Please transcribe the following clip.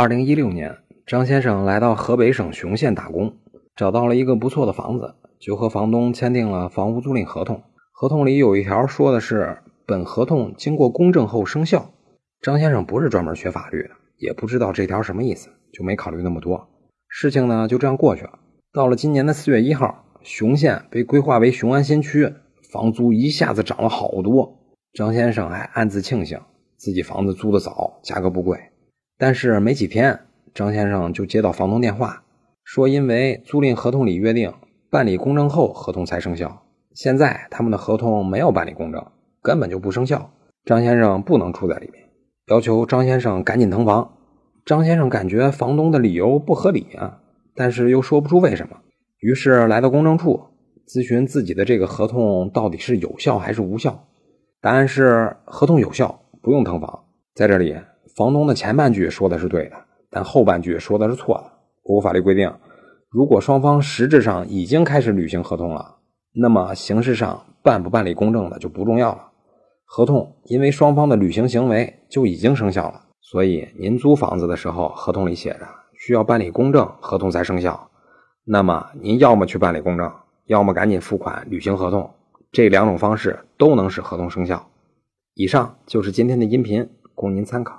二零一六年，张先生来到河北省雄县打工，找到了一个不错的房子，就和房东签订了房屋租赁合同。合同里有一条说的是，本合同经过公证后生效。张先生不是专门学法律的，也不知道这条什么意思，就没考虑那么多。事情呢就这样过去了。到了今年的四月一号，雄县被规划为雄安新区，房租一下子涨了好多。张先生还暗自庆幸自己房子租的早，价格不贵。但是没几天，张先生就接到房东电话，说因为租赁合同里约定办理公证后合同才生效，现在他们的合同没有办理公证，根本就不生效，张先生不能住在里面，要求张先生赶紧腾房。张先生感觉房东的理由不合理啊，但是又说不出为什么，于是来到公证处咨询自己的这个合同到底是有效还是无效。答案是合同有效，不用腾房。在这里。房东的前半句说的是对的，但后半句说的是错的。我国法律规定，如果双方实质上已经开始履行合同了，那么形式上办不办理公证的就不重要了。合同因为双方的履行行为就已经生效了，所以您租房子的时候，合同里写着需要办理公证，合同才生效。那么您要么去办理公证，要么赶紧付款履行合同，这两种方式都能使合同生效。以上就是今天的音频，供您参考。